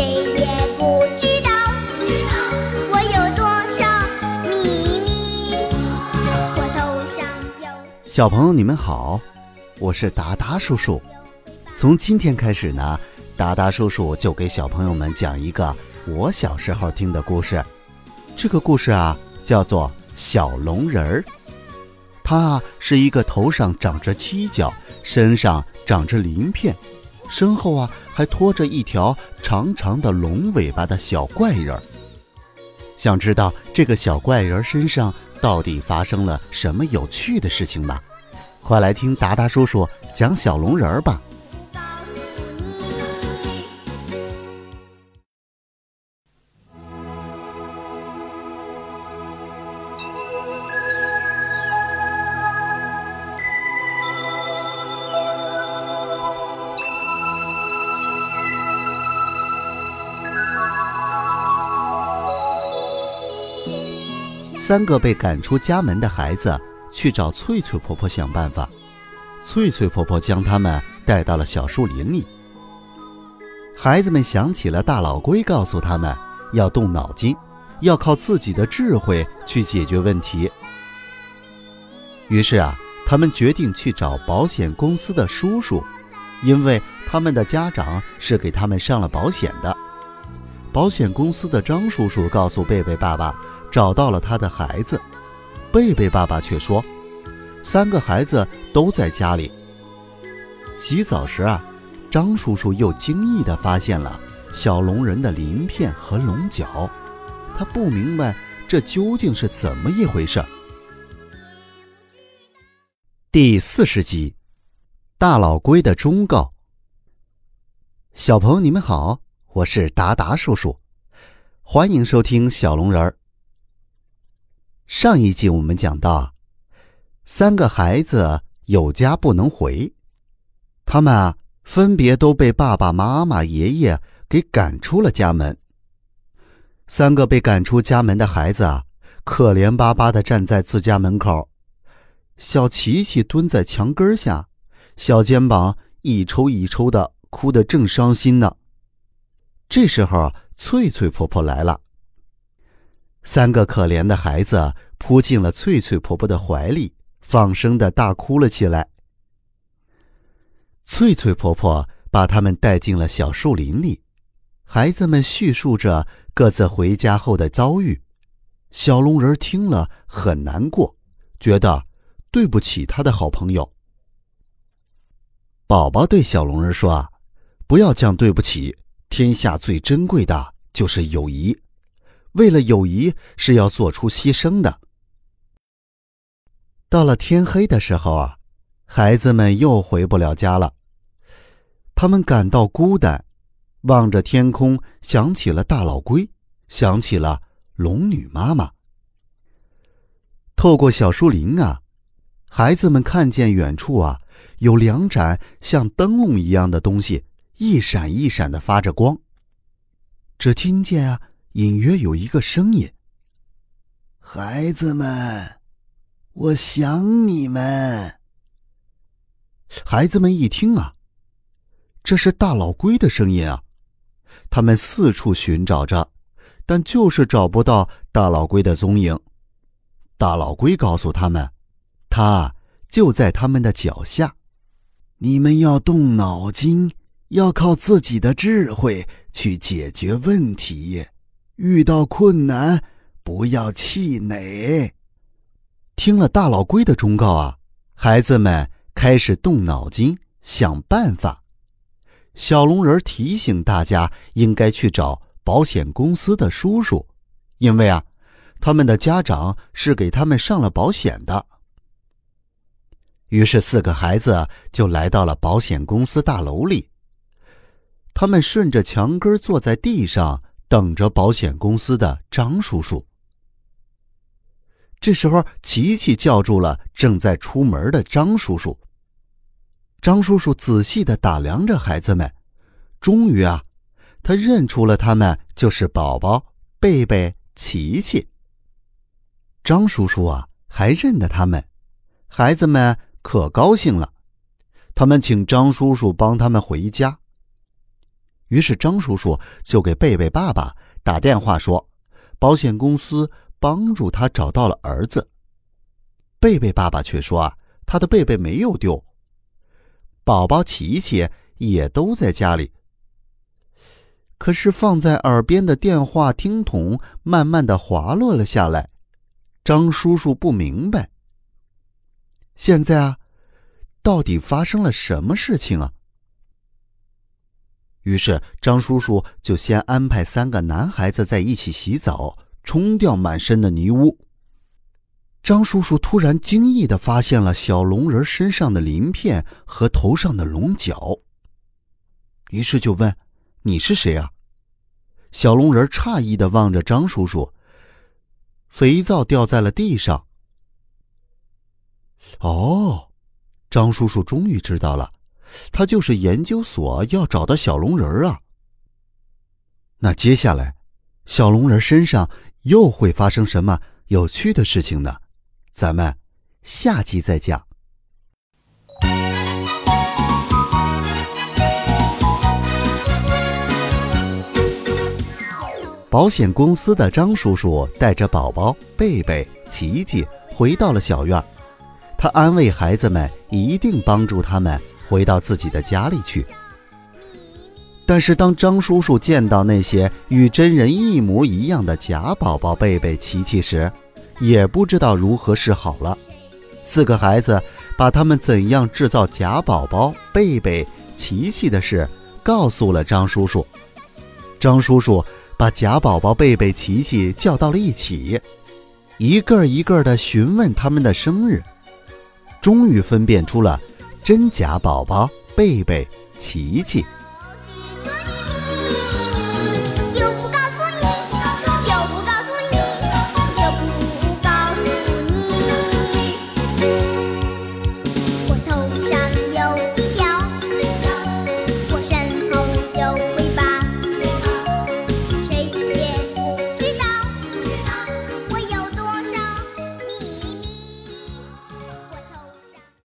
谁也不知道我有多少秘密。小朋友。你们好我是达达叔叔。从今天开始呢达达叔叔就给小朋友们讲一个我小时候听的故事。这个故事啊叫做小龙人儿。他啊是一个头上长着犄角身上长着鳞片身后啊还拖着一条长长的龙尾巴的小怪人儿。想知道这个小怪人身上？到底发生了什么有趣的事情吗？快来听达达叔叔讲小龙人儿吧。三个被赶出家门的孩子去找翠翠婆婆想办法。翠翠婆婆将他们带到了小树林里。孩子们想起了大老龟告诉他们要动脑筋，要靠自己的智慧去解决问题。于是啊，他们决定去找保险公司的叔叔，因为他们的家长是给他们上了保险的。保险公司的张叔叔告诉贝贝爸爸。找到了他的孩子，贝贝爸爸却说，三个孩子都在家里。洗澡时啊，张叔叔又惊异地发现了小龙人的鳞片和龙角，他不明白这究竟是怎么一回事。第四十集，大老龟的忠告。小朋友，你们好，我是达达叔叔，欢迎收听小龙人儿。上一集我们讲到，三个孩子有家不能回，他们啊分别都被爸爸妈妈、爷爷给赶出了家门。三个被赶出家门的孩子啊，可怜巴巴的站在自家门口。小琪琪蹲在墙根下，小肩膀一抽一抽的，哭得正伤心呢。这时候，翠翠婆婆来了。三个可怜的孩子扑进了翠翠婆婆的怀里，放声的大哭了起来。翠翠婆婆把他们带进了小树林里，孩子们叙述着各自回家后的遭遇。小龙人听了很难过，觉得对不起他的好朋友。宝宝对小龙人说：“啊，不要讲对不起，天下最珍贵的就是友谊。”为了友谊是要做出牺牲的。到了天黑的时候啊，孩子们又回不了家了。他们感到孤单，望着天空，想起了大老龟，想起了龙女妈妈。透过小树林啊，孩子们看见远处啊有两盏像灯笼一样的东西，一闪一闪的发着光。只听见啊。隐约有一个声音：“孩子们，我想你们。”孩子们一听啊，这是大老龟的声音啊！他们四处寻找着，但就是找不到大老龟的踪影。大老龟告诉他们，他就在他们的脚下。你们要动脑筋，要靠自己的智慧去解决问题。遇到困难，不要气馁。听了大老龟的忠告啊，孩子们开始动脑筋想办法。小龙人提醒大家，应该去找保险公司的叔叔，因为啊，他们的家长是给他们上了保险的。于是，四个孩子就来到了保险公司大楼里。他们顺着墙根坐在地上。等着保险公司的张叔叔。这时候，琪琪叫住了正在出门的张叔叔。张叔叔仔细的打量着孩子们，终于啊，他认出了他们就是宝宝、贝贝、琪琪。张叔叔啊，还认得他们，孩子们可高兴了。他们请张叔叔帮他们回家。于是张叔叔就给贝贝爸爸打电话说：“保险公司帮助他找到了儿子。”贝贝爸爸却说：“啊，他的贝贝没有丢。宝宝琪琪也都在家里。可是放在耳边的电话听筒慢慢的滑落了下来。张叔叔不明白，现在啊，到底发生了什么事情啊？于是张叔叔就先安排三个男孩子在一起洗澡，冲掉满身的泥污。张叔叔突然惊异的发现了小龙人身上的鳞片和头上的龙角，于是就问：“你是谁啊？”小龙人诧异的望着张叔叔。肥皂掉在了地上。哦，张叔叔终于知道了，他就是研究所要找的小龙人啊。那接下来，小龙人身上又会发生什么有趣的事情呢？咱们下集再讲。保险公司的张叔叔带着宝宝贝贝、琪琪回到了小院，他安慰孩子们，一定帮助他们回到自己的家里去。但是，当张叔叔见到那些与真人一模一样的假宝宝贝贝、琪琪时，也不知道如何是好了。四个孩子把他们怎样制造假宝宝贝贝、琪琪的事告诉了张叔叔，张叔叔。把假宝宝贝贝、琪琪叫到了一起，一个一个的询问他们的生日，终于分辨出了真假宝宝贝贝、琪琪。